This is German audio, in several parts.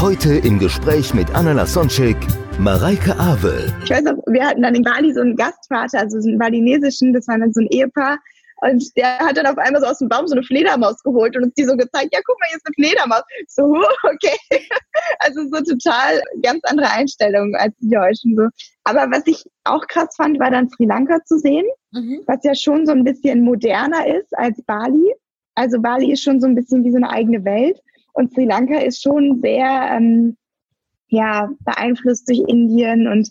Heute im Gespräch mit Anna Lasonczek, Mareike Awe. ich weiß noch, wir hatten dann in Bali so einen Gastvater, also so einen balinesischen, das war dann so ein Ehepaar. Und der hat dann auf einmal so aus dem Baum so eine Fledermaus geholt und uns die so gezeigt, ja, guck mal, hier ist eine Fledermaus. So, okay. Also so total ganz andere Einstellungen als die Deutschen. So. Aber was ich auch krass fand, war dann Sri Lanka zu sehen, was ja schon so ein bisschen moderner ist als Bali. Also Bali ist schon so ein bisschen wie so eine eigene Welt. Und Sri Lanka ist schon sehr, ähm, ja, beeinflusst durch Indien und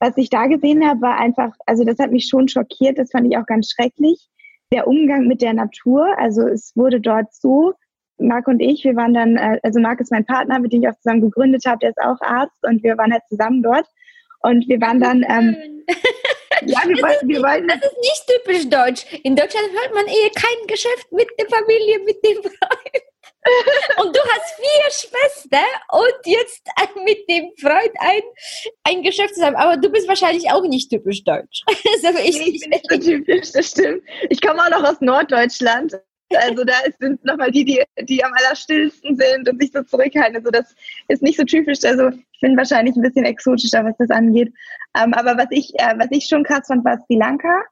was ich da gesehen habe, war einfach, also das hat mich schon schockiert, das fand ich auch ganz schrecklich. Der Umgang mit der Natur, also es wurde dort so, Marc und ich, wir waren dann, äh, also Marc ist mein Partner, mit dem ich auch zusammen gegründet habe, der ist auch Arzt und wir waren halt zusammen dort und wir waren dann, ähm, ja, wir wollten, wir wollten, Das ist nicht typisch deutsch. In Deutschland hört man eher kein Geschäft mit der Familie, mit dem Freund. Und du hast vier Schwestern und jetzt mit dem Freund ein, ein Geschäft zusammen. Aber du bist wahrscheinlich auch nicht typisch deutsch. Also ich, Nee, ich bin nicht so typisch, das stimmt. Ich komme auch noch aus Norddeutschland. Also da sind nochmal die, die, die am allerstillsten sind und sich so zurückhalten. Also das ist nicht so typisch. Also ich bin wahrscheinlich ein bisschen exotischer, was das angeht. Ähm, aber was ich, äh, was ich schon krass fand, war Sri Lanka.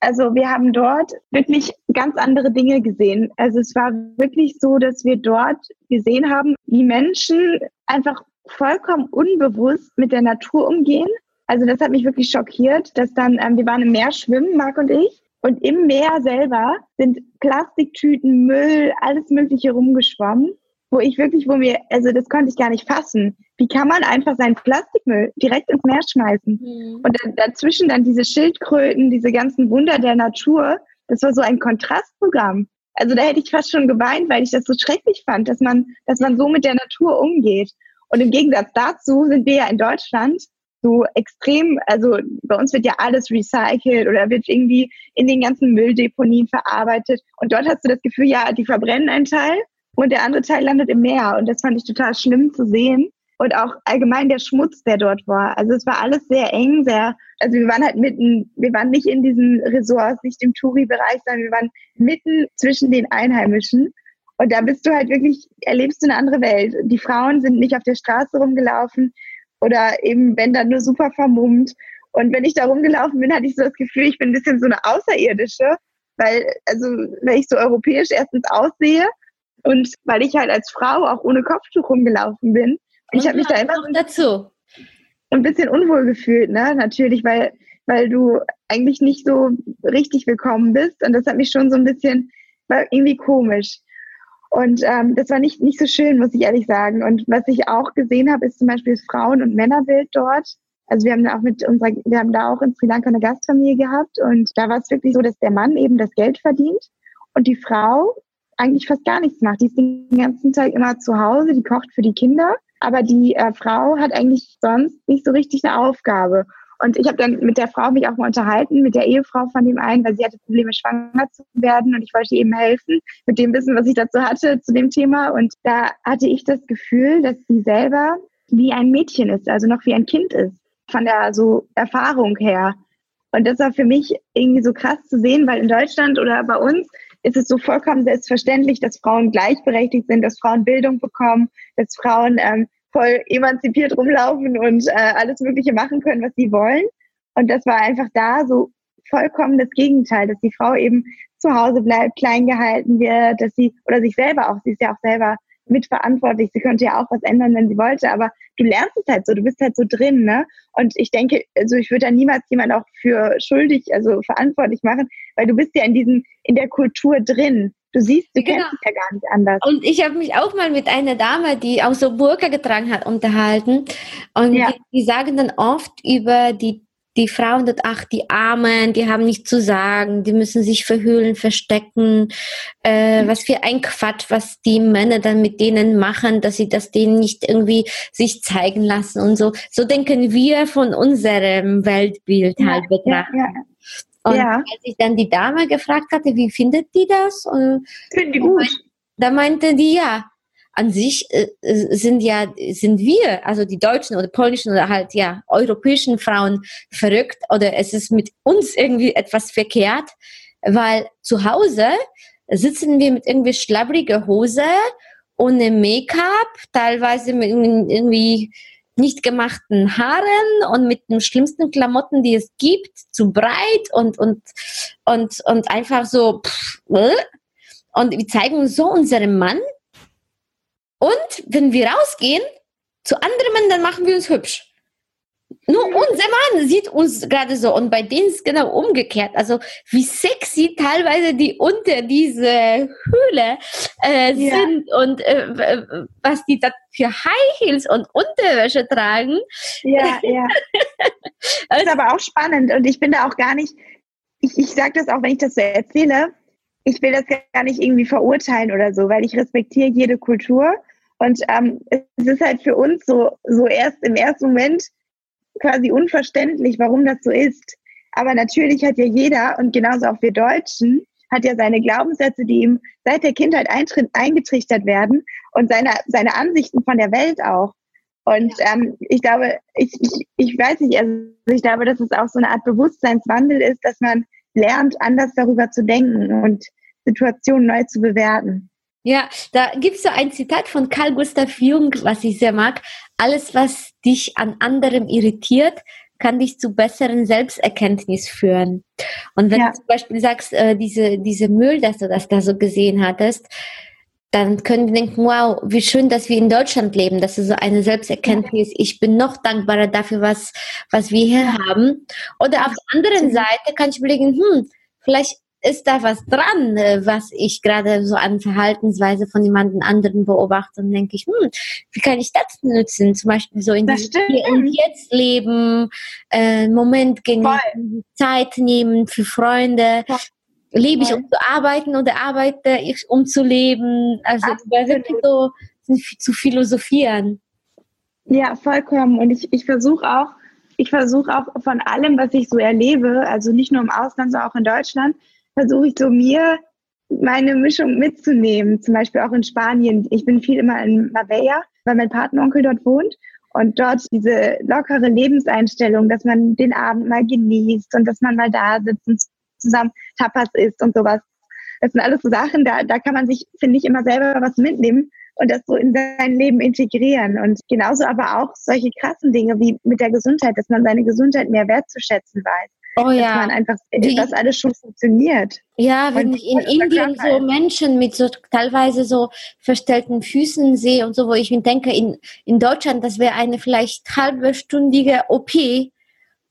Also wir haben dort wirklich ganz andere Dinge gesehen. Also es war wirklich so, dass wir dort gesehen haben, wie Menschen einfach vollkommen unbewusst mit der Natur umgehen. Also das hat mich wirklich schockiert, dass dann, ähm, wir waren im Meer schwimmen, Marc und ich, und im Meer selber sind Plastiktüten, Müll, alles Mögliche rumgeschwommen, wo ich wirklich, wo mir, also das konnte ich gar nicht fassen. Wie kann man einfach seinen Plastikmüll direkt ins Meer schmeißen? Hm. Und dann, dazwischen dann diese Schildkröten, diese ganzen Wunder der Natur, das war so ein Kontrastprogramm. Also da hätte ich fast schon geweint, weil ich das so schrecklich fand, dass man, dass man so mit der Natur umgeht. Und im Gegensatz dazu sind wir ja in Deutschland so extrem, also bei uns wird ja alles recycelt oder wird irgendwie in den ganzen Mülldeponien verarbeitet. Und dort hast du das Gefühl, ja, die verbrennen einen Teil und der andere Teil landet im Meer. Und das fand ich total schlimm zu sehen. Und auch allgemein der Schmutz, der dort war. Also es war alles sehr eng, sehr, also wir waren halt mitten, wir waren nicht in diesen Resorts, nicht im Touri-Bereich, sondern wir waren mitten zwischen den Einheimischen. Und da bist du halt wirklich, erlebst du eine andere Welt. Die Frauen sind nicht auf der Straße rumgelaufen oder eben, wenn dann nur super vermummt. Und wenn ich da rumgelaufen bin, hatte ich so das Gefühl, ich bin ein bisschen so eine Außerirdische, weil, also, weil ich so europäisch erstens aussehe und weil ich halt als Frau auch ohne Kopftuch rumgelaufen bin. Und ich habe mich da immer so noch dazu. ein bisschen unwohl gefühlt, ne? Natürlich, weil, weil du eigentlich nicht so richtig willkommen bist. Und das hat mich schon so ein bisschen, war irgendwie komisch. Und ähm, das war nicht, nicht so schön, muss ich ehrlich sagen. Und was ich auch gesehen habe, ist zum Beispiel das Frauen- und Männerbild dort. Also wir haben da auch mit unserer, wir haben da auch in Sri Lanka eine Gastfamilie gehabt und da war es wirklich so, dass der Mann eben das Geld verdient und die Frau eigentlich fast gar nichts macht. Die ist den ganzen Tag immer zu Hause, die kocht für die Kinder, aber die äh, Frau hat eigentlich sonst nicht so richtig eine Aufgabe. Und ich habe dann mit der Frau mich auch mal unterhalten, mit der Ehefrau von dem einen, weil sie hatte Probleme, schwanger zu werden und ich wollte ihr eben helfen mit dem Wissen, was ich dazu hatte, zu dem Thema. Und da hatte ich das Gefühl, dass sie selber wie ein Mädchen ist, also noch wie ein Kind ist, von der so Erfahrung her. Und das war für mich irgendwie so krass zu sehen, weil in Deutschland oder bei uns ist es so vollkommen selbstverständlich, dass Frauen gleichberechtigt sind, dass Frauen Bildung bekommen, dass Frauen ähm, voll emanzipiert rumlaufen und äh, alles Mögliche machen können, was sie wollen. Und das war einfach da so vollkommen das Gegenteil, dass die Frau eben zu Hause bleibt, klein gehalten wird, dass sie, oder sich selber auch, sie ist ja auch selber mitverantwortlich, sie könnte ja auch was ändern, wenn sie wollte, aber du lernst es halt so, du bist halt so drin, ne? Und ich denke, also ich würde da niemals jemand auch für schuldig, also verantwortlich machen, weil du bist ja in diesem, in der Kultur drin. Du siehst, du Genau. kennst es ja gar nicht anders. Und ich habe mich auch mal mit einer Dame, die auch so Burka getragen hat, unterhalten. Und Ja. die, die sagen dann oft über die, die Frauen dort, ach, die Armen, die haben nichts zu sagen, die müssen sich verhüllen, verstecken. Äh, was für ein Quatsch, was die Männer dann mit denen machen, dass sie das denen nicht irgendwie sich zeigen lassen und so. So denken wir von unserem Weltbild halt ja, betrachten. Ja, Und Ja. als ich dann die Dame gefragt hatte, wie findet die das? Und Finden die gut. da meinte die, ja, an sich äh, äh, sind ja, sind wir, also die deutschen oder polnischen oder halt ja europäischen Frauen verrückt oder es ist mit uns irgendwie etwas verkehrt, weil zu Hause sitzen wir mit irgendwie schlabbriger Hose, ohne Make-up, teilweise mit irgendwie nicht gemachten Haaren und mit den schlimmsten Klamotten, die es gibt, zu breit und und und und einfach so pff, äh. und wir zeigen so unserem Mann und wenn wir rausgehen zu anderen Männern, dann machen wir uns hübsch. Nur unser Mann sieht uns gerade so und bei denen ist genau umgekehrt. Also wie sexy teilweise die unter diese Höhle äh, Ja. sind und äh, was die da für High Heels und Unterwäsche tragen. Ja, ja. Das ist aber auch spannend und ich bin da auch gar nicht, ich, ich sage das auch, wenn ich das so erzähle, ich will das gar nicht irgendwie verurteilen oder so, weil ich respektiere jede Kultur und ähm, es ist halt für uns so, so erst im ersten Moment quasi unverständlich, warum das so ist. Aber natürlich hat ja jeder und genauso auch wir Deutschen hat ja seine Glaubenssätze, die ihm seit der Kindheit eingetrichtert werden und seine, seine Ansichten von der Welt auch. Und ähm, ich glaube, ich, ich, ich weiß nicht, also ich glaube, dass es auch so eine Art Bewusstseinswandel ist, dass man lernt, anders darüber zu denken und Situationen neu zu bewerten. Ja, da gibt es so ein Zitat von Carl Gustav Jung, was ich sehr mag. Alles, was dich an anderem irritiert, kann dich zu besseren Selbsterkenntnis führen. Und wenn Ja. du zum Beispiel sagst, äh, diese, diese Müll, dass du das da so gesehen hattest, dann können wir denken, wow, wie schön, dass wir in Deutschland leben. Das ist so eine Selbsterkenntnis. Ich bin noch dankbarer dafür, was, was wir hier haben. Oder auf der anderen Seite kann ich überlegen, hm, vielleicht ist da was dran, äh, was ich gerade so an Verhaltensweise von jemandem anderen beobachte und denke ich, hm, wie kann ich das nutzen? Zum Beispiel so in Das Hier und. Jetzt leben, äh, Moment genießen, Zeit nehmen für Freunde. Voll. Lebe ich, um zu arbeiten oder arbeite ich, um zu leben? Also wirklich so zu philosophieren. Ja, vollkommen. Und ich, ich versuche auch, ich versuche auch von allem, was ich so erlebe, also nicht nur im Ausland, sondern auch in Deutschland, versuche ich so mir meine Mischung mitzunehmen. Zum Beispiel auch in Spanien. Ich bin viel immer in Marbella, weil mein Patenonkel dort wohnt. Und dort diese lockere Lebenseinstellung, dass man den Abend mal genießt und dass man mal da sitzt und zusammen Tapas isst und sowas. Das sind alles so Sachen, da, da kann man sich, finde ich, immer selber was mitnehmen und das so in sein Leben integrieren. Und genauso aber auch solche krassen Dinge wie mit der Gesundheit, dass man seine Gesundheit mehr wertzuschätzen weiß. Oh ja. man einfach, Die- dass alles schon funktioniert. Ja, wenn Und ich in Indien so Menschen mit so teilweise so verstellten Füßen sehe und so, wo ich mir denke, in, in Deutschland, das wäre eine vielleicht halbstündige OP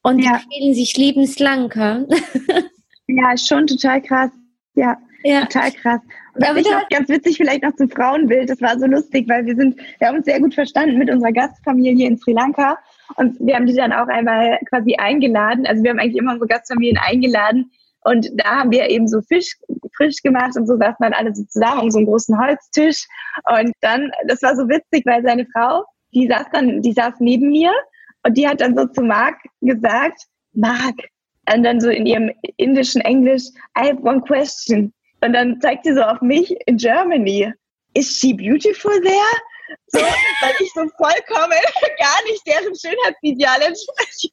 und Ja. die fühlen sich lebenslang. Ja, schon total krass. Ja, ja. total krass. Und Ja, was ich aber noch ganz witzig vielleicht noch zum Frauenbild, das war so lustig, weil wir sind, wir haben uns sehr gut verstanden mit unserer Gastfamilie in Sri Lanka und wir haben die dann auch einmal quasi eingeladen. Also wir haben eigentlich immer unsere Gastfamilien eingeladen und da haben wir eben so Fisch frisch gemacht und so saßen dann alle so zusammen um so einen großen Holztisch und dann, das war so witzig, weil seine Frau, die saß dann, die saß neben mir und die hat dann so zu Marc gesagt, Marc, und dann so in ihrem indischen Englisch, I have one question. Und dann zeigt sie so auf mich in Germany. Is she beautiful there? So, weil ich so vollkommen gar nicht deren Schönheitsideal entspreche.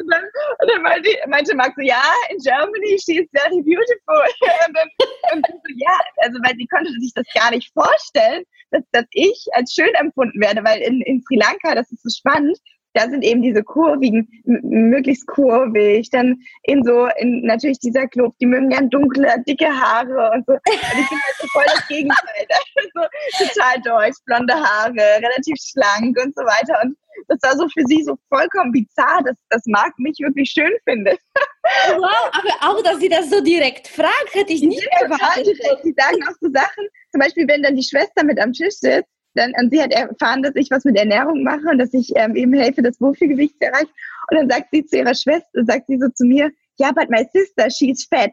Und dann, und dann meinte, meinte Max so, ja, in Germany, she is very beautiful. Und dann, und dann so, ja, also weil sie konnte sich das gar nicht vorstellen, dass, dass ich als schön empfunden werde, weil in, in Sri Lanka, das ist so spannend, da sind eben diese kurvigen, möglichst kurvig, dann in so, in natürlich dieser Club, die mögen gern dunkle, dicke Haare und so. Und ich bin halt so voll das Gegenteil. so total deutsch, blonde Haare, relativ schlank und so weiter. Und das war so für sie so vollkommen bizarr, dass, dass Marc mich wirklich schön findet. Wow, aber auch, dass sie das so direkt fragt, hätte ich Die nicht erwartet. Die sagen auch so Sachen, zum Beispiel, wenn dann die Schwester mit am Tisch sitzt, dann, und sie hat erfahren, dass ich was mit Ernährung mache und dass ich ähm, eben helfe, das Wohlfühlgewicht zu erreichen. Und dann sagt sie zu ihrer Schwester, sagt sie so zu mir, ja, but my sister, she's fat.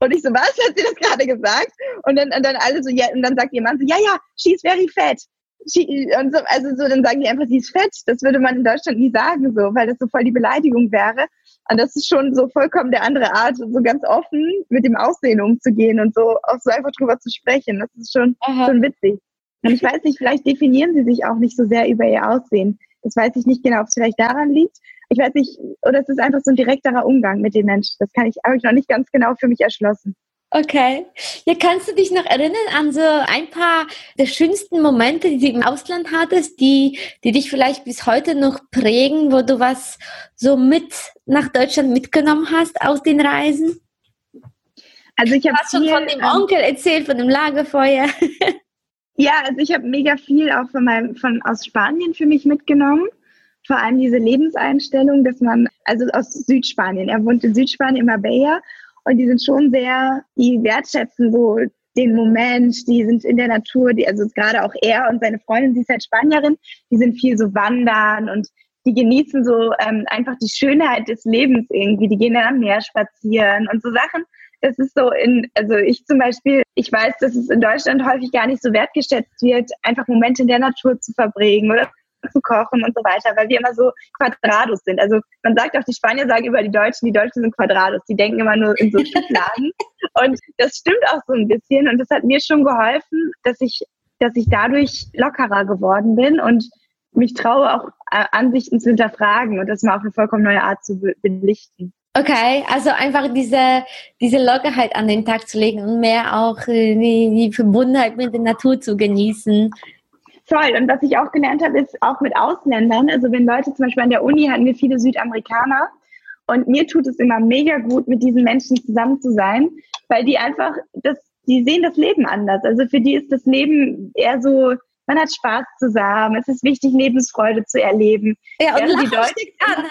Und ich so, was hat sie das gerade gesagt? Und dann, und dann alle so, ja, und dann sagt ihr Mann so, ja, ja, she's very fat. She, und so, also so, dann sagen die einfach, sie ist fett. Das würde man in Deutschland nie sagen, so, weil das so voll die Beleidigung wäre. Und das ist schon so vollkommen der andere Art, so ganz offen mit dem Aussehen umzugehen und so auch so einfach drüber zu sprechen. Das ist schon, schon witzig. Und ich weiß nicht, vielleicht definieren sie sich auch nicht so sehr über ihr Aussehen. Das weiß ich nicht genau, ob es vielleicht daran liegt. Ich weiß nicht, oder es ist einfach so ein direkterer Umgang mit den Menschen. Das kann ich, habe ich noch nicht ganz genau für mich erschlossen. Okay. Ja, kannst du dich noch erinnern an so ein paar der schönsten Momente, die du im Ausland hattest, die, die dich vielleicht bis heute noch prägen, wo du was so mit nach Deutschland mitgenommen hast aus den Reisen? Also ich habe schon von dem ähm, Onkel erzählt, von dem Lagerfeuer. Ja, also ich habe mega viel auch von meinem, von aus Spanien für mich mitgenommen. Vor allem diese Lebenseinstellung, dass man, also aus Südspanien, er wohnt in Südspanien, in Marbella, und die sind schon sehr, die wertschätzen so den Moment, die sind in der Natur, die, also gerade auch er und seine Freundin, sie ist halt Spanierin, die sind viel so wandern und die genießen so ähm, einfach die Schönheit des Lebens irgendwie, die gehen dann am Meer spazieren und so Sachen. Das ist so in, also ich zum Beispiel, ich weiß, dass es in Deutschland häufig gar nicht so wertgeschätzt wird, einfach Momente in der Natur zu verbringen oder zu kochen und so weiter, weil wir immer so Quadrados sind. Also man sagt auch, die Spanier sagen über die Deutschen, die Deutschen sind Quadrados. Die denken immer nur in so Schubladen. und das stimmt auch so ein bisschen. Und das hat mir schon geholfen, dass ich, dass ich dadurch lockerer geworden bin und mich traue, auch äh, Ansichten zu hinterfragen und das mal auf eine vollkommen neue Art zu belichten. Okay, also einfach diese, diese Lockerheit an den Tag zu legen und mehr auch äh, die, die Verbundenheit mit der Natur zu genießen. Toll. Und was ich auch gelernt habe, ist auch mit Ausländern. Also wenn Leute zum Beispiel an der Uni hatten wir viele Südamerikaner. Und mir tut es immer mega gut, mit diesen Menschen zusammen zu sein, weil die einfach, das, die sehen das Leben anders. Also für die ist das Leben eher so, man hat Spaß zusammen, es ist wichtig, Lebensfreude zu erleben. Ja, und die Leute, an, ne?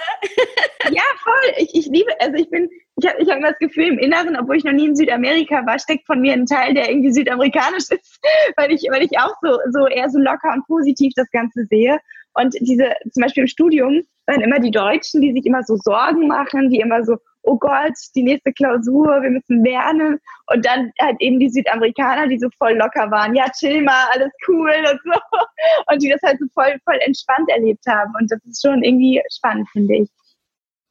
Ja, voll. Ich, ich liebe, also ich bin, ich habe ich hab immer das Gefühl, im Inneren, obwohl ich noch nie in Südamerika war, steckt von mir ein Teil, der irgendwie südamerikanisch ist, weil ich, weil ich auch so, so eher so locker und positiv das Ganze sehe. Und diese, zum Beispiel im Studium, waren immer die Deutschen, die sich immer so Sorgen machen, die immer so, oh Gott, die nächste Klausur, wir müssen lernen. Und dann halt eben die Südamerikaner, die so voll locker waren, ja, chill mal, alles cool und so. Und die das halt so voll, voll entspannt erlebt haben. Und das ist schon irgendwie spannend, finde ich.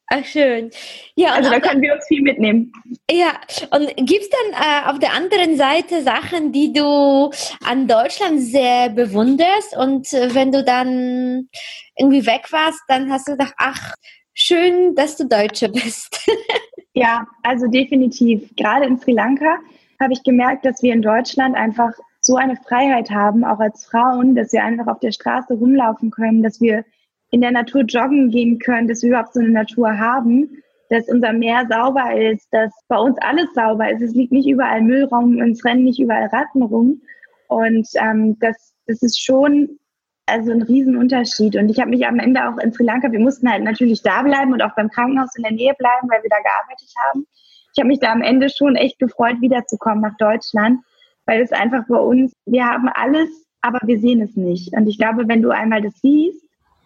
Ach, schön. Ja, also da können wir uns viel mitnehmen. Ja, und gibt es dann äh, auf der anderen Seite Sachen, die du an Deutschland sehr bewunderst und äh, wenn du dann irgendwie weg warst, dann hast du gedacht, ach, schön, dass du Deutsche bist. ja, also definitiv. Gerade in Sri Lanka habe ich gemerkt, dass wir in Deutschland einfach so eine Freiheit haben, auch als Frauen, dass wir einfach auf der Straße rumlaufen können, dass wir in der Natur joggen gehen können, dass wir überhaupt so eine Natur haben, dass unser Meer sauber ist, dass bei uns alles sauber ist. Es liegt nicht überall Müll rum, es rennen nicht überall Ratten rum. Und ähm, das, das ist schon also ein Riesenunterschied. Und ich habe mich am Ende auch in Sri Lanka, wir mussten halt natürlich da bleiben und auch beim Krankenhaus in der Nähe bleiben, weil wir da gearbeitet haben. Ich habe mich da am Ende schon echt gefreut, wiederzukommen nach Deutschland, weil es einfach bei uns, wir haben alles, aber wir sehen es nicht. Und ich glaube, wenn du einmal das siehst,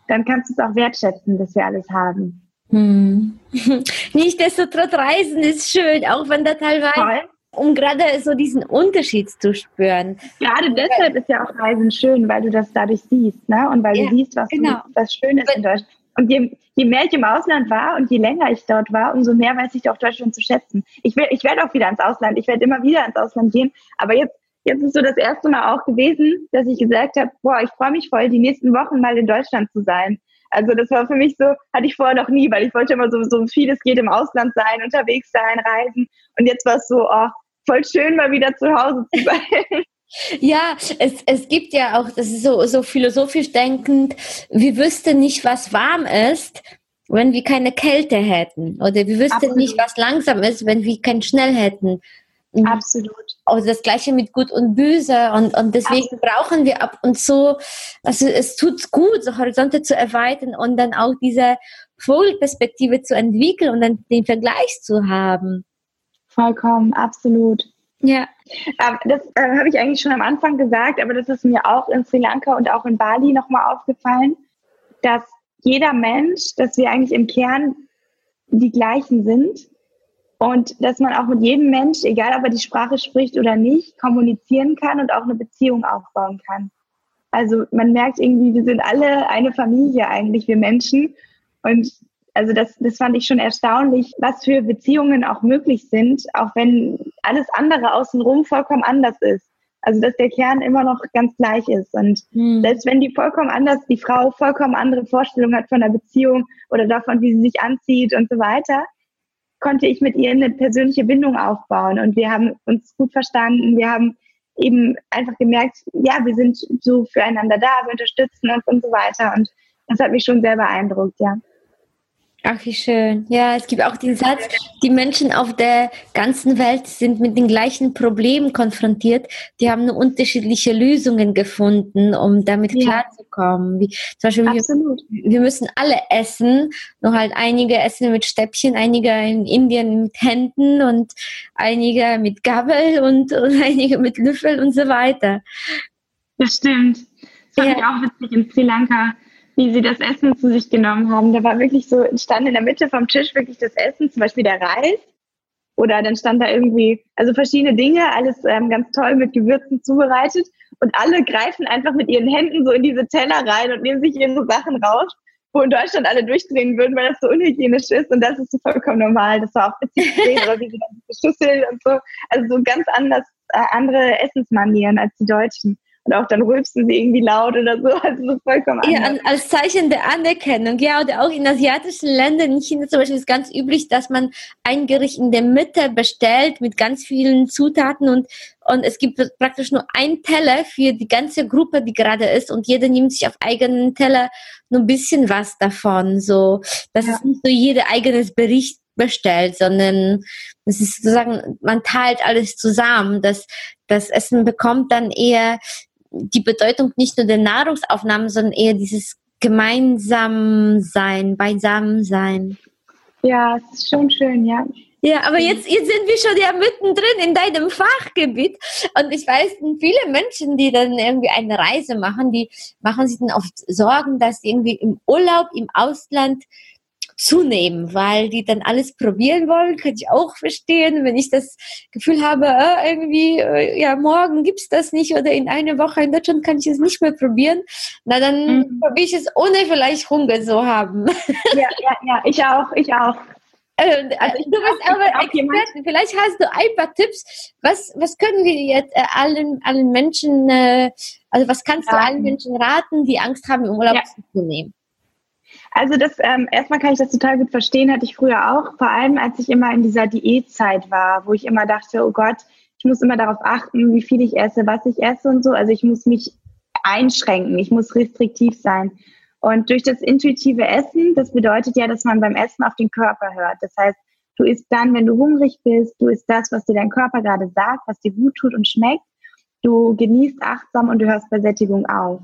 dann kannst du es auch wertschätzen, dass wir alles haben. Hm. Nichtsdestotrotz Reisen ist schön, auch wenn da teilweise, Voll. Um gerade so diesen Unterschied zu spüren. Gerade deshalb ist ja auch Reisen schön, weil du das dadurch siehst, ne? Und weil ja, du siehst, was, genau. was schön ist in Deutschland. Und je, je, mehr ich im Ausland war und je länger ich dort war, umso mehr weiß ich auch Deutschland zu schätzen. Ich, will, ich werde auch wieder ins Ausland. Ich werde immer wieder ins Ausland gehen. Aber jetzt jetzt ist so das erste Mal auch gewesen, dass ich gesagt habe, boah, ich freue mich voll, die nächsten Wochen mal in Deutschland zu sein. Also das war für mich so, hatte ich vorher noch nie, weil ich wollte immer so, so viel es geht im Ausland sein, unterwegs sein, reisen. Und jetzt war es so, oh, voll schön, mal wieder zu Hause zu sein. Ja, es, es gibt ja auch, das ist so, so philosophisch denkend, wir wüssten nicht, was warm ist, wenn wir keine Kälte hätten. Oder wir wüssten Absolut. nicht, was langsam ist, wenn wir kein Schnell hätten. Mhm. Absolut. Also das gleiche mit Gut und Böse und, und deswegen Absolut. brauchen wir ab und zu, also es tut gut, so Horizonte zu erweitern und dann auch diese Vogelperspektive zu entwickeln und dann den Vergleich zu haben. Vollkommen, absolut. Ja. Ähm, das äh, habe ich eigentlich schon am Anfang gesagt, aber das ist mir auch in Sri Lanka und auch in Bali nochmal aufgefallen, dass jeder Mensch, dass wir eigentlich im Kern die gleichen sind und dass man auch mit jedem Mensch, egal ob er die Sprache spricht oder nicht, kommunizieren kann und auch eine Beziehung aufbauen kann. Also man merkt irgendwie, wir sind alle eine Familie eigentlich, wir Menschen. Und also das, das fand ich schon erstaunlich, was für Beziehungen auch möglich sind, auch wenn alles andere außenrum vollkommen anders ist. Also dass der Kern immer noch ganz gleich ist. Und hm. selbst wenn die vollkommen anders, die Frau vollkommen andere Vorstellungen hat von der Beziehung oder davon, wie sie sich anzieht und so weiter, konnte ich mit ihr eine persönliche Bindung aufbauen. Und wir haben uns gut verstanden. Wir haben eben einfach gemerkt, ja, wir sind so füreinander da, wir unterstützen uns und so weiter. Und das hat mich schon sehr beeindruckt, ja. Ach, wie schön. Ja, es gibt auch den Satz, die Menschen auf der ganzen Welt sind mit den gleichen Problemen konfrontiert. Die haben nur unterschiedliche Lösungen gefunden, um damit ja. klarzukommen. Wie, zum Beispiel, Absolut. Wir, wir, müssen alle essen, nur halt einige essen mit Stäbchen, einige in Indien mit Händen und einige mit Gabel und, und einige mit Löffel und so weiter. Das stimmt. Das fand ja. ich auch witzig in Sri Lanka wie sie das Essen zu sich genommen haben. Da war wirklich so, stand in der Mitte vom Tisch wirklich das Essen, zum Beispiel der Reis. Oder dann stand da irgendwie, also verschiedene Dinge, alles ähm, ganz toll mit Gewürzen zubereitet. Und alle greifen einfach mit ihren Händen so in diese Teller rein und nehmen sich ihre Sachen raus, wo in Deutschland alle durchdrehen würden, weil das so unhygienisch ist. Und das ist so vollkommen normal. Das war auch witzig gesehen, oder wie sie dann diese Schüssel und so. Also so ganz anders, äh, andere Essensmanieren als die Deutschen. Und auch dann rülpsen sie irgendwie laut oder so. Also so vollkommen anders. Ja, als Zeichen der Anerkennung. Ja, oder auch in asiatischen Ländern, in China zum Beispiel ist ganz üblich, dass man ein Gericht in der Mitte bestellt mit ganz vielen Zutaten und und es gibt praktisch nur ein Teller für die ganze Gruppe, die gerade ist und jeder nimmt sich auf eigenen Teller nur ein bisschen was davon. So, das ja. ist nicht so jeder eigenes Bericht bestellt, sondern es ist sozusagen, man teilt alles zusammen. Das, das Essen bekommt dann eher die Bedeutung nicht nur der Nahrungsaufnahme, sondern eher dieses gemeinsam sein, beisammen sein. Ja, es ist schon schön, ja. Ja, aber jetzt, jetzt sind wir schon ja mittendrin in deinem Fachgebiet. Und ich weiß, viele Menschen, die dann irgendwie eine Reise machen, die machen sich dann oft Sorgen, dass sie irgendwie im Urlaub im Ausland zunehmen, weil die dann alles probieren wollen, kann ich auch verstehen. Wenn ich das Gefühl habe, äh, irgendwie, äh, ja, morgen gibt's das nicht oder in einer Woche in Deutschland kann ich es nicht mehr probieren, na dann mhm. probiere ich es ohne vielleicht Hunger zu haben. Ja, ja, ja, ich auch, ich auch. Äh, also du bist aber Expertin. Vielleicht hast du ein paar Tipps. Was, was können wir jetzt äh, allen, allen Menschen, äh, also was kannst du allen Menschen raten, die Angst haben, im Urlaub ja. zu nehmen? Also das ähm, erstmal kann ich das total gut verstehen, hatte ich früher auch, vor allem als ich immer in dieser Diätzeit war, wo ich immer dachte, oh Gott, ich muss immer darauf achten, wie viel ich esse, was ich esse und so. Also ich muss mich einschränken, ich muss restriktiv sein. Und durch das intuitive Essen, das bedeutet ja, dass man beim Essen auf den Körper hört. Das heißt, du isst dann, wenn du hungrig bist, du isst das, was dir dein Körper gerade sagt, was dir gut tut und schmeckt. Du genießt achtsam und du hörst bei Sättigung auf.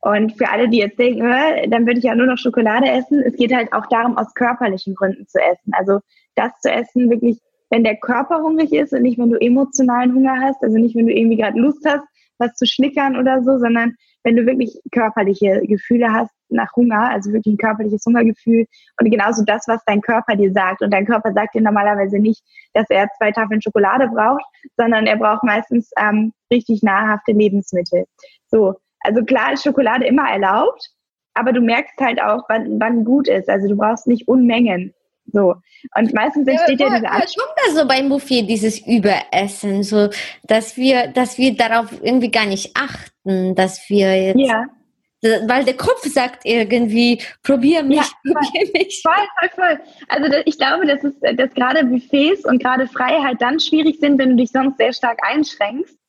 Und für alle, die jetzt denken, dann würde ich ja nur noch Schokolade essen, es geht halt auch darum, aus körperlichen Gründen zu essen. Also das zu essen, wirklich, wenn der Körper hungrig ist und nicht, wenn du emotionalen Hunger hast, also nicht, wenn du irgendwie gerade Lust hast, was zu schnickern oder so, sondern wenn du wirklich körperliche Gefühle hast nach Hunger, also wirklich ein körperliches Hungergefühl und genauso das, was dein Körper dir sagt. Und dein Körper sagt dir normalerweise nicht, dass er zwei Tafeln Schokolade braucht, sondern er braucht meistens ähm, richtig nahrhafte Lebensmittel. So, also klar ist Schokolade immer erlaubt, aber du merkst halt auch, wann, wann gut ist. Also du brauchst nicht Unmengen. So. Und meistens entsteht ja, ja diese Angst. kommt da so beim Buffet dieses Überessen, so, dass wir, dass wir darauf irgendwie gar nicht achten, dass wir jetzt. Ja. Weil der Kopf sagt irgendwie, probier mich, ja, probier mich. Voll, voll, voll. Also ich glaube, dass, es, dass gerade Buffets und gerade Freiheit dann schwierig sind, wenn du dich sonst sehr stark einschränkst.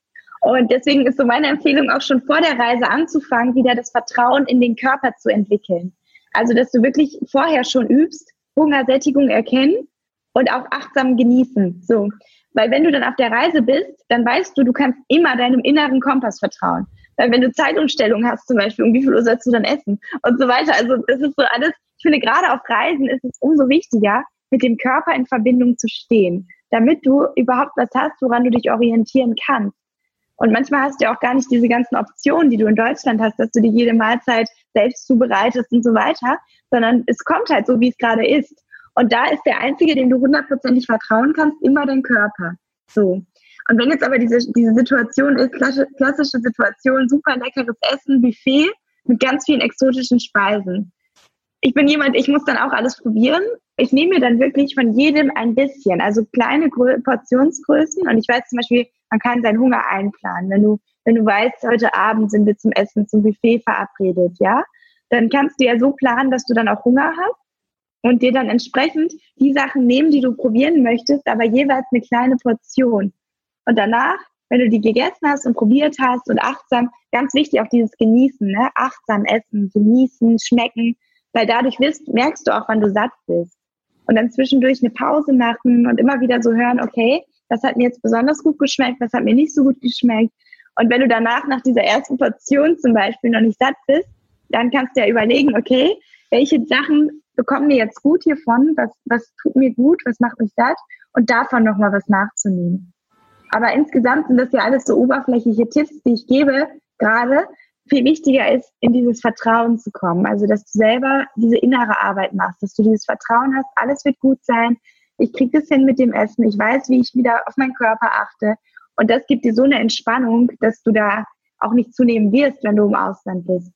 Und deswegen ist so meine Empfehlung auch schon vor der Reise anzufangen, wieder das Vertrauen in den Körper zu entwickeln. Also, dass du wirklich vorher schon übst, Hungersättigung erkennen und auch achtsam genießen. So. Weil wenn du dann auf der Reise bist, dann weißt du, du kannst immer deinem inneren Kompass vertrauen. Weil wenn du Zeitumstellung hast zum Beispiel, um wie viel Uhr sollst du dann essen und so weiter. Also das ist so alles, ich finde gerade auf Reisen ist es umso wichtiger, mit dem Körper in Verbindung zu stehen. damit du überhaupt was hast, woran du dich orientieren kannst. Und manchmal hast du ja auch gar nicht diese ganzen Optionen, die du in Deutschland hast, dass du dir jede Mahlzeit selbst zubereitest und so weiter, sondern es kommt halt so, wie es gerade ist. Und da ist der Einzige, dem du hundertprozentig vertrauen kannst, immer dein Körper. So. Und wenn jetzt aber diese, diese Situation ist, klassische Situation, super leckeres Essen, Buffet mit ganz vielen exotischen Speisen. Ich bin jemand, ich muss dann auch alles probieren. Ich nehme mir dann wirklich von jedem ein bisschen, also kleine Portionsgrößen. Und ich weiß zum Beispiel, man kann seinen Hunger einplanen. Wenn du, wenn du weißt, heute Abend sind wir zum Essen, zum Buffet verabredet, ja, dann kannst du ja so planen, dass du dann auch Hunger hast und dir dann entsprechend die Sachen nehmen, die du probieren möchtest, aber jeweils eine kleine Portion. Und danach, wenn du die gegessen hast und probiert hast und achtsam, ganz wichtig auch dieses Genießen, ne? achtsam essen, genießen, schmecken, weil dadurch wirst, merkst du auch, wann du satt bist. Und dann zwischendurch eine Pause machen und immer wieder so hören, okay, was hat mir jetzt besonders gut geschmeckt, was hat mir nicht so gut geschmeckt. Und wenn du danach nach dieser ersten Portion zum Beispiel noch nicht satt bist, dann kannst du ja überlegen, okay, welche Sachen bekommen mir jetzt gut hiervon, was, was tut mir gut, was macht mich satt und davon nochmal was nachzunehmen. Aber insgesamt sind das ja alles so oberflächliche Tipps, die ich gebe, gerade viel wichtiger ist, in dieses Vertrauen zu kommen. Also, dass du selber diese innere Arbeit machst, dass du dieses Vertrauen hast, alles wird gut sein, ich kriege das hin mit dem Essen, ich weiß, wie ich wieder auf meinen Körper achte. Und das gibt dir so eine Entspannung, dass du da auch nicht zunehmen wirst, wenn du im Ausland bist.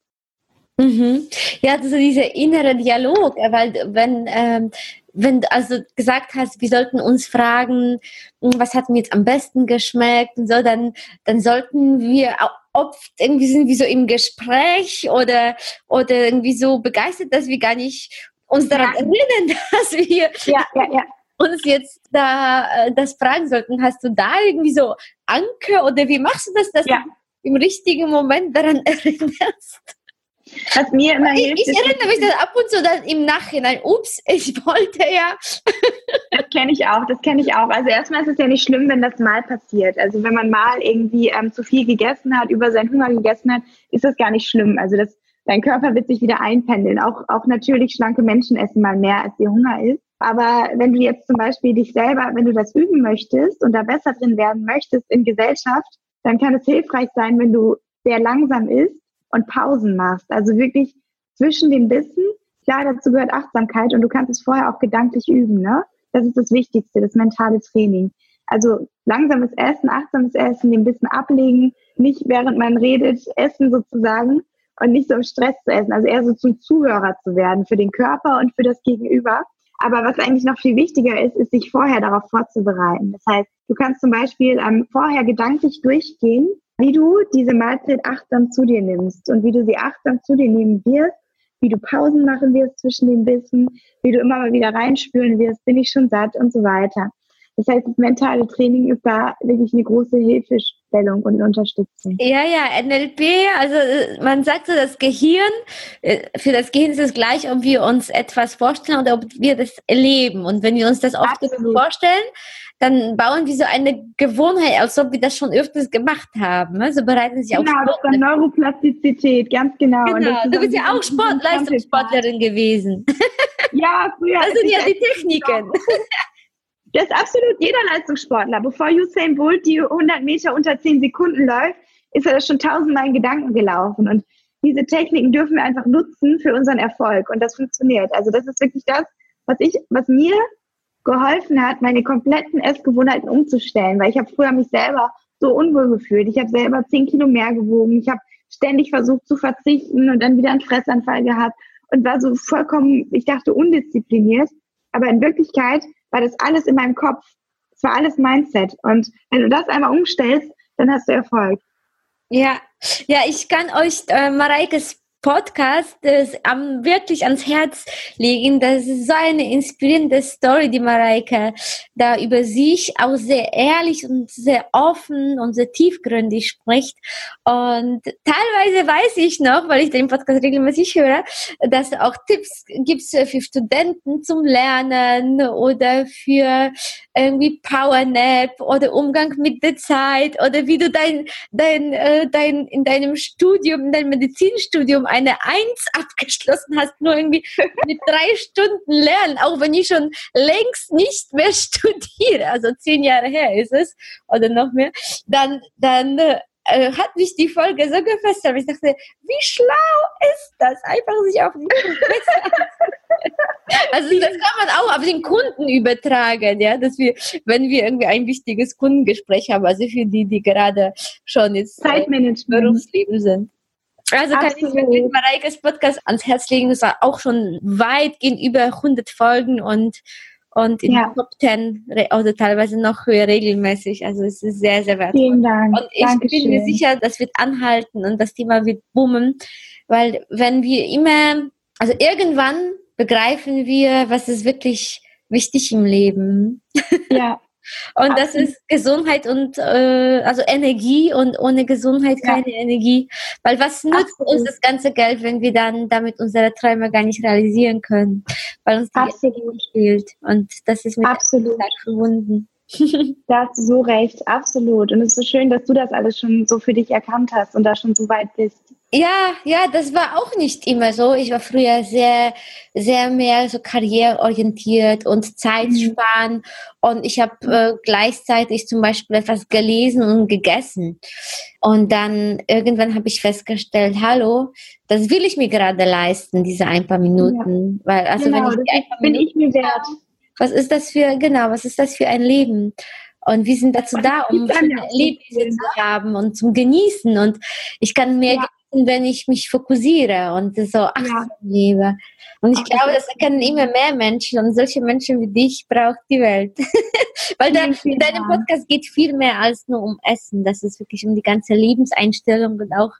Mhm. Ja, also dieser innere Dialog, weil wenn, ähm, wenn du also gesagt hast, wir sollten uns fragen, hm, was hat mir jetzt am besten geschmeckt und so, dann, dann sollten wir oft irgendwie sind wir so im Gespräch oder, oder irgendwie so begeistert, dass wir gar nicht uns daran ja. erinnern, dass wir ja, ja, ja. Uns jetzt da äh, das fragen sollten. Hast du da irgendwie so Anker oder wie machst du das, dass du im richtigen Moment daran erinnerst? Was mir immer hilft. Ich, ich erinnere mich dann ab und zu dann im Nachhinein, ups, ich wollte ja. Das kenne ich auch, das kenne ich auch. Also erstmal ist es ja nicht schlimm, wenn das mal passiert. Also wenn man mal irgendwie ähm, zu viel gegessen hat, über seinen Hunger gegessen hat, ist das gar nicht schlimm. Also das, dein Körper wird sich wieder einpendeln. Auch, auch natürlich schlanke Menschen essen mal mehr, als ihr Hunger ist. Aber wenn du jetzt zum Beispiel dich selber, wenn du das üben möchtest und da besser drin werden möchtest in Gesellschaft, dann kann es hilfreich sein, wenn du sehr langsam isst und Pausen machst. Also wirklich zwischen den Bissen. Klar, dazu gehört Achtsamkeit und du kannst es vorher auch gedanklich üben. Ne? Das ist das Wichtigste, das mentale Training. Also langsames Essen, achtsames Essen, den Bissen ablegen, nicht während man redet, essen sozusagen und nicht so im Stress zu essen. Also eher so zum Zuhörer zu werden für den Körper und für das Gegenüber. Aber was eigentlich noch viel wichtiger ist, ist, sich vorher darauf vorzubereiten. Das heißt, du kannst zum Beispiel ähm, vorher gedanklich durchgehen, wie du diese Mahlzeit achtsam zu dir nimmst und wie du sie achtsam zu dir nehmen wirst, wie du Pausen machen wirst zwischen den Bissen, wie du immer mal wieder reinspülen wirst, bin ich schon satt und so weiter. Das heißt, das mentale Training ist da wirklich eine große Hilfestellung und Unterstützung. Ja, ja, NLP, also äh, man sagt so, das Gehirn, äh, für das Gehirn ist es gleich, ob wir uns etwas vorstellen oder ob wir das erleben. Und wenn wir uns das oft vorstellen, dann bauen wir so eine Gewohnheit, als ob wir das schon öfters gemacht haben. Also bereiten sich genau, auch Genau, das ist Neuroplastizität, ganz genau. Genau, du bist ja auch Sport, Leistungssportlerin gewesen. Ja, früher. Das sind ja die Techniken. Das ist absolut jeder Leistungssportler. Bevor Usain Bolt die 100 Meter unter 10 Sekunden läuft, ist er das schon tausendmal in Gedanken gelaufen. Und diese Techniken dürfen wir einfach nutzen für unseren Erfolg. Und das funktioniert. Also das ist wirklich das, was ich, was mir geholfen hat, meine kompletten Essgewohnheiten umzustellen, weil ich habe früher mich selber so unwohl gefühlt. Ich habe selber zehn Kilo mehr gewogen. Ich habe ständig versucht zu verzichten und dann wieder einen Fressanfall gehabt und war so vollkommen, ich dachte, undiszipliniert. Aber in Wirklichkeit war das alles in meinem Kopf. Es war alles Mindset. Und wenn du das einmal umstellst, dann hast du Erfolg. Ja, ja, ich kann euch äh, Mareikes Podcast das am, wirklich ans Herz legen. Das ist so eine inspirierende Story, die Mareike da über sich auch sehr ehrlich und sehr offen und sehr tiefgründig spricht. Und teilweise weiß ich noch, weil ich den Podcast regelmäßig höre, dass auch Tipps gibt für Studenten zum Lernen oder für irgendwie Powernap oder Umgang mit der Zeit oder wie du dein, dein, äh, dein, in deinem Studium, in deinem Medizinstudium eine Eins abgeschlossen hast, nur irgendwie mit drei Stunden lernen, auch wenn ich schon längst nicht mehr studiere, also zehn Jahre her ist es oder noch mehr, dann, dann äh, hat mich die Folge so gefesselt. Ich dachte, wie schlau ist das, einfach sich auf den Also das kann man auch auf den Kunden übertragen, ja, dass wir, wenn wir irgendwie ein wichtiges Kundengespräch haben, also für die, die gerade schon jetzt äh, Zeitmanagement. Berufsleben sind. Also kann Absolut. ich wirklich Mareikes Podcast ans Herz legen. Es war auch schon weit gegenüber 100 Folgen und und in ja. Top 10 oder teilweise noch höher regelmäßig. Also es ist sehr, sehr wertvoll. Vielen Dank. Und ich Dankeschön. bin mir sicher, das wird anhalten und das Thema wird boomen, weil wenn wir immer, also irgendwann begreifen wir, was ist wirklich wichtig im Leben. Ja. Und das ist Gesundheit und äh, also Energie und ohne Gesundheit keine ja. Energie. Weil was nutzt Absolut. uns das ganze Geld, wenn wir dann damit unsere Träume gar nicht realisieren können? Weil uns die Absolut. fehlt. Und das ist mit Absolut. verbunden. da hast du so recht, absolut. Und es ist so schön, dass du das alles schon so für dich erkannt hast und da schon so weit bist. Ja, ja, das war auch nicht immer so. Ich war früher sehr, sehr mehr so karriereorientiert und Zeitspann. Mhm. Und ich habe äh, gleichzeitig zum Beispiel etwas gelesen und gegessen. Und dann irgendwann habe ich festgestellt, hallo, das will ich mir gerade leisten, diese ein paar Minuten. Ja. Weil, also genau, wenn ich die ein paar bin Minuten ich mir wert. Was ist das für, genau, was ist das für ein Leben? Und wir sind dazu da, um Erlebnisse zu haben und zum Genießen. Und ich kann mehr ja wenn ich mich fokussiere und so achtsam ja. lebe. Und ich okay. glaube, das erkennen immer mehr Menschen und solche Menschen wie dich braucht die Welt. Weil da, in deinem Podcast geht viel mehr als nur um Essen. Das ist wirklich um die ganze Lebenseinstellung und auch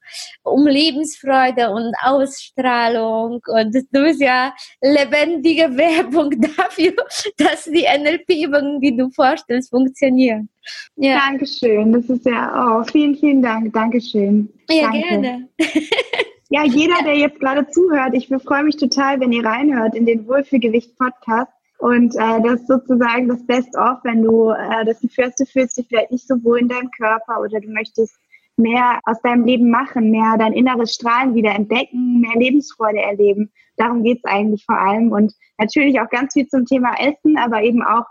um Lebensfreude und Ausstrahlung. Und du bist ja lebendige Werbung dafür, dass die NLP-Übungen, die du vorstellst, funktionieren. Ja. Dankeschön. Das ist ja, oh, vielen, vielen Dank. Dankeschön. Ja, Danke. gerne. ja, jeder, der jetzt gerade zuhört, ich freue mich total, wenn ihr reinhört in den Wohlfühlgewicht-Podcast. Und äh, das ist sozusagen das Best-of, wenn du äh, das Gefühl hast, du fühlst dich vielleicht nicht so wohl in deinem Körper oder du möchtest mehr aus deinem Leben machen, mehr dein inneres Strahlen wieder entdecken, mehr Lebensfreude erleben. Darum geht's eigentlich vor allem. Und natürlich auch ganz viel zum Thema Essen, aber eben auch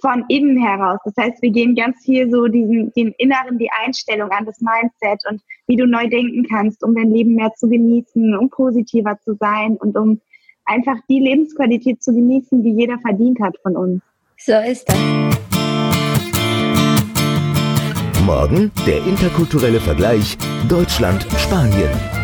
von innen heraus. Das heißt, wir gehen ganz viel so diesen, den Inneren, die Einstellung an das Mindset und wie du neu denken kannst, um dein Leben mehr zu genießen, um positiver zu sein und um einfach die Lebensqualität zu genießen, die jeder verdient hat von uns. So ist das. Morgen der interkulturelle Vergleich Deutschland-Spanien.